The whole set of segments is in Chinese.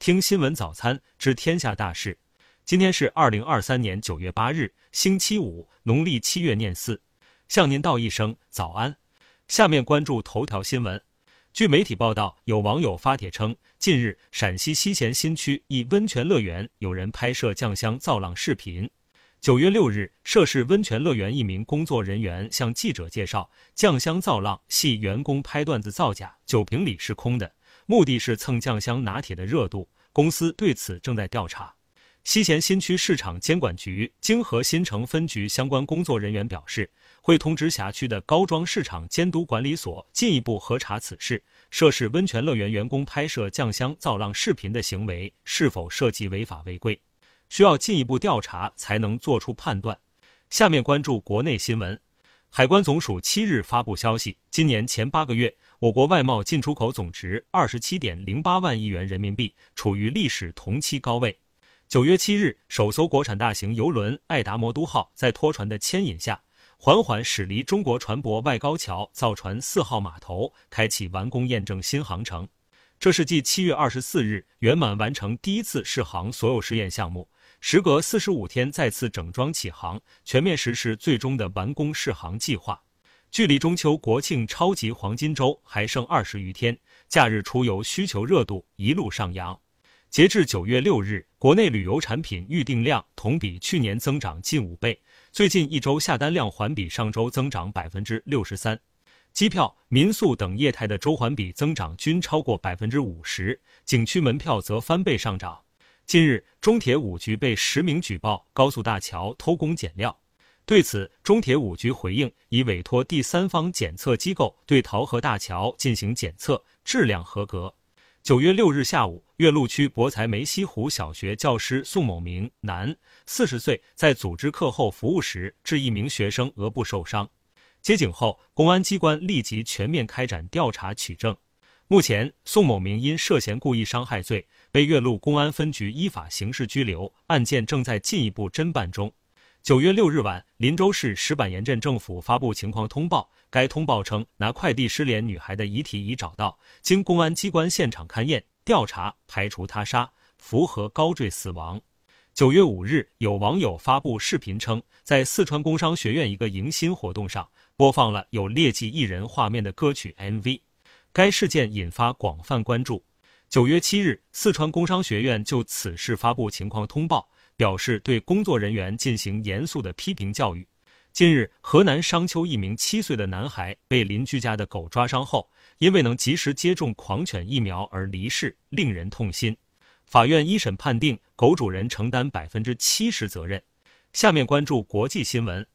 听新闻早餐知天下大事。今天是二零二三年九月八日，星期五，农历七月廿四。向您道一声早安。下面关注头条新闻。据媒体报道，有网友发帖称，近日陕西西咸新区一温泉乐园有人拍摄酱香造浪视频。九月六日，涉事温泉乐园一名工作人员向记者介绍，酱香造浪系员工拍段子造假，酒瓶里是空的，目的是蹭酱香拿铁的热度。公司对此正在调查。西咸新区市场监管局泾河新城分局相关工作人员表示，会通知辖区的高庄市场监督管理所进一步核查此事。涉事温泉乐园员工拍摄酱香造浪视频的行为是否涉及违法违规？需要进一步调查才能做出判断。下面关注国内新闻。海关总署七日发布消息，今年前八个月，我国外贸进出口总值二十七点零八万亿元人民币，处于历史同期高位。九月七日，首艘国产大型邮轮“爱达魔都号”在拖船的牵引下，缓缓驶离中国船舶外高桥造船四号码头，开启完工验证新航程。这是继七月二十四日圆满完成第一次试航所有试验项目。时隔四十五天再次整装起航，全面实施最终的完工试航计划。距离中秋国庆超级黄金周还剩二十余天，假日出游需求热度一路上扬。截至九月六日，国内旅游产品预订量同比去年增长近五倍，最近一周下单量环比上周增长百分之六十三。机票、民宿等业态的周环比增长均超过百分之五十，景区门票则翻倍上涨。近日，中铁五局被实名举报高速大桥偷工减料。对此，中铁五局回应，已委托第三方检测机构对桃河大桥进行检测，质量合格。九月六日下午，岳麓区博才梅溪湖小学教师宋某明，男，四十岁，在组织课后服务时致一名学生额部受伤。接警后，公安机关立即全面开展调查取证。目前，宋某明因涉嫌故意伤害罪。被岳麓公安分局依法刑事拘留，案件正在进一步侦办中。九月六日晚，林州市石板岩镇政府发布情况通报，该通报称，拿快递失联女孩的遗体已找到，经公安机关现场勘验调查，排除他杀，符合高坠死亡。九月五日，有网友发布视频称，在四川工商学院一个迎新活动上，播放了有劣迹艺人画面的歌曲 MV，该事件引发广泛关注。九月七日，四川工商学院就此事发布情况通报，表示对工作人员进行严肃的批评教育。近日，河南商丘一名七岁的男孩被邻居家的狗抓伤后，因未能及时接种狂犬疫苗而离世，令人痛心。法院一审判定狗主人承担百分之七十责任。下面关注国际新闻。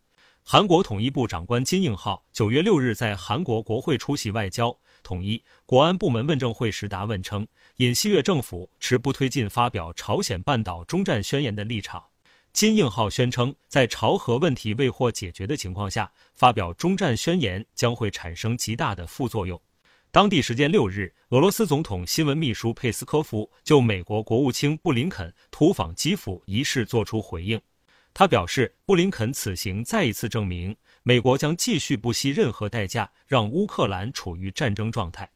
韩国统一部长官金应浩九月六日在韩国国会出席外交、统一、国安部门问政会时答问称，尹锡悦政府持不推进发表朝鲜半岛终战宣言的立场。金应浩宣称，在朝核问题未获解决的情况下，发表终战宣言将会产生极大的副作用。当地时间六日，俄罗斯总统新闻秘书佩斯科夫就美国国务卿布林肯突访基辅一事作出回应。他表示，布林肯此行再一次证明，美国将继续不惜任何代价让乌克兰处于战争状态。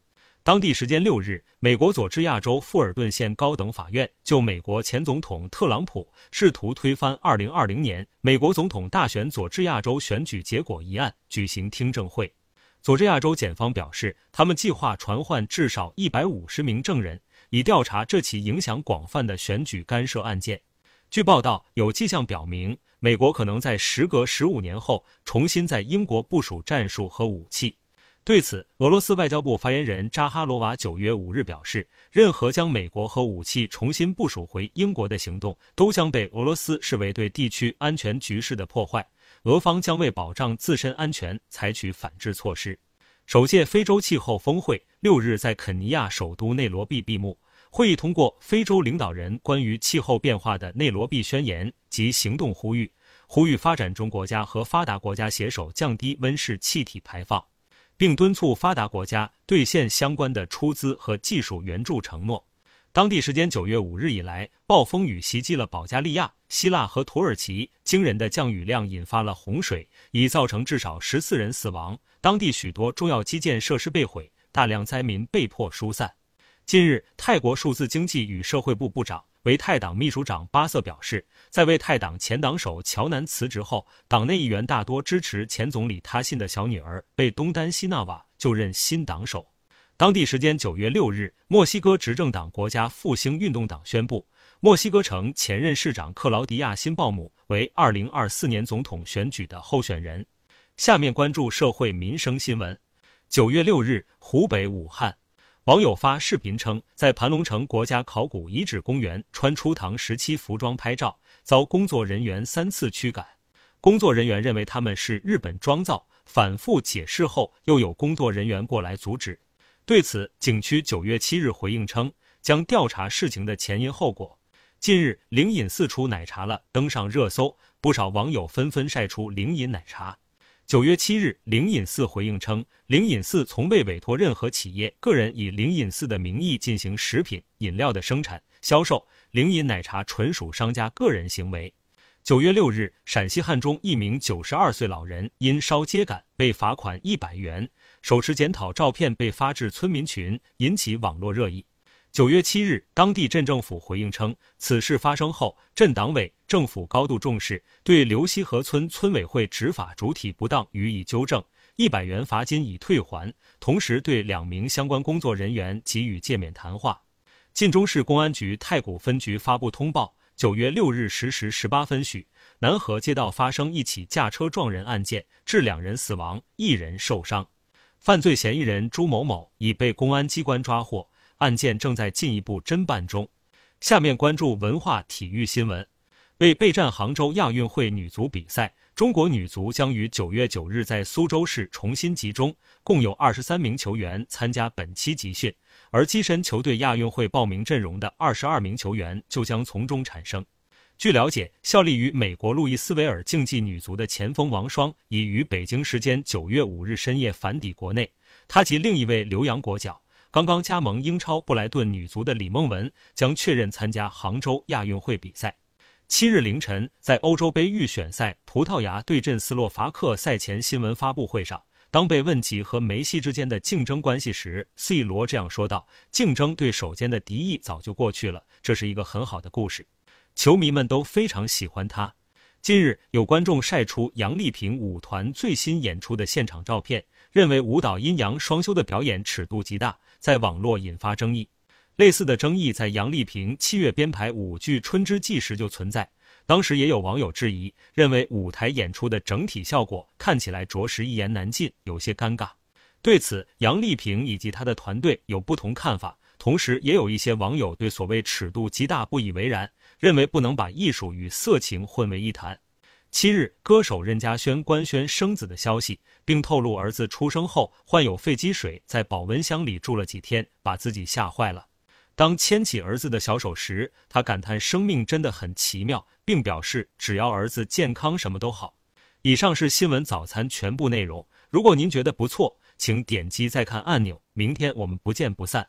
当地时间六日，美国佐治亚州富尔顿县高等法院就美国前总统特朗普试图推翻2020年美国总统大选佐治亚州选举结果一案举行听证会。佐治亚州检方表示，他们计划传唤至少150名证人，以调查这起影响广泛的选举干涉案件。据报道，有迹象表明，美国可能在时隔十五年后重新在英国部署战术和武器。对此，俄罗斯外交部发言人扎哈罗娃九月五日表示，任何将美国和武器重新部署回英国的行动，都将被俄罗斯视为对地区安全局势的破坏。俄方将为保障自身安全采取反制措施。首届非洲气候峰会六日在肯尼亚首都内罗毕闭幕。会议通过非洲领导人关于气候变化的内罗毕宣言及行动呼吁，呼吁发展中国家和发达国家携手降低温室气体排放，并敦促发达国家兑现相关的出资和技术援助承诺。当地时间九月五日以来，暴风雨袭击了保加利亚、希腊和土耳其，惊人的降雨量引发了洪水，已造成至少十四人死亡，当地许多重要基建设施被毁，大量灾民被迫疏散。近日，泰国数字经济与社会部部长、为泰党秘书长巴瑟表示，在为泰党前党首乔南辞职后，党内议员大多支持前总理他信的小女儿贝东丹西纳瓦就任新党首。当地时间九月六日，墨西哥执政党国家复兴运动党宣布，墨西哥城前任市长克劳迪亚辛鲍姆为二零二四年总统选举的候选人。下面关注社会民生新闻。九月六日，湖北武汉。网友发视频称，在盘龙城国家考古遗址公园穿初唐时期服装拍照，遭工作人员三次驱赶。工作人员认为他们是日本装造，反复解释后，又有工作人员过来阻止。对此，景区九月七日回应称，将调查事情的前因后果。近日，灵隐寺出奶茶了，登上热搜，不少网友纷纷晒出灵隐奶茶。九月七日，灵隐寺回应称，灵隐寺从未委托任何企业、个人以灵隐寺的名义进行食品、饮料的生产、销售。灵隐奶茶纯属商家个人行为。九月六日，陕西汉中一名九十二岁老人因烧秸秆被罚款一百元，手持检讨照片被发至村民群，引起网络热议。九月七日，当地镇政府回应称，此事发生后，镇党委政府高度重视，对刘溪河村村委会执法主体不当予以纠正，一百元罚金已退还，同时对两名相关工作人员给予诫勉谈话。晋中市公安局太谷分局发布通报：九月六日十时十八分许，南河街道发生一起驾车撞人案件，致两人死亡，一人受伤，犯罪嫌疑人朱某某已被公安机关抓获。案件正在进一步侦办中。下面关注文化体育新闻。为备战杭州亚运会女足比赛，中国女足将于九月九日在苏州市重新集中，共有二十三名球员参加本期集训，而跻身球队亚运会报名阵容的二十二名球员就将从中产生。据了解，效力于美国路易斯维尔竞技女足的前锋王霜已于北京时间九月五日深夜返抵国内，她及另一位留洋国脚。刚刚加盟英超布莱顿女足的李梦雯将确认参加杭州亚运会比赛。七日凌晨，在欧洲杯预选赛葡萄牙对阵斯洛伐克赛前新闻发布会上，当被问及和梅西之间的竞争关系时，C 罗这样说道：“竞争对手间的敌意早就过去了，这是一个很好的故事，球迷们都非常喜欢他。”近日，有观众晒出杨丽萍舞团最新演出的现场照片，认为舞蹈阴阳双修的表演尺度极大。在网络引发争议，类似的争议在杨丽萍七月编排舞剧《春之祭》时就存在。当时也有网友质疑，认为舞台演出的整体效果看起来着实一言难尽，有些尴尬。对此，杨丽萍以及她的团队有不同看法。同时，也有一些网友对所谓尺度极大不以为然，认为不能把艺术与色情混为一谈。七日，歌手任嘉萱官宣生子的消息，并透露儿子出生后患有肺积水，在保温箱里住了几天，把自己吓坏了。当牵起儿子的小手时，他感叹生命真的很奇妙，并表示只要儿子健康，什么都好。以上是新闻早餐全部内容。如果您觉得不错，请点击再看按钮。明天我们不见不散。